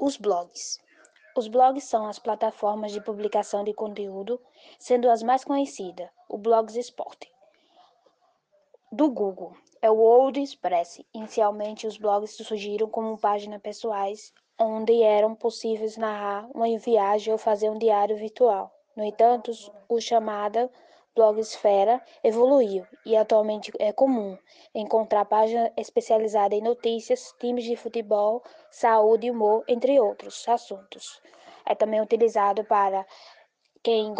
Os blogs. Os blogs são as plataformas de publicação de conteúdo, sendo as mais conhecidas o Blogspot. Do Google é o WordPress. Inicialmente, os blogs surgiram como páginas pessoais, onde eram possíveis narrar uma viagem ou fazer um diário virtual. No entanto, o chamado blogosfera evoluiu e atualmente é comum encontrar páginas especializadas em notícias, times de futebol, saúde e humor, entre outros assuntos. É também utilizado para quem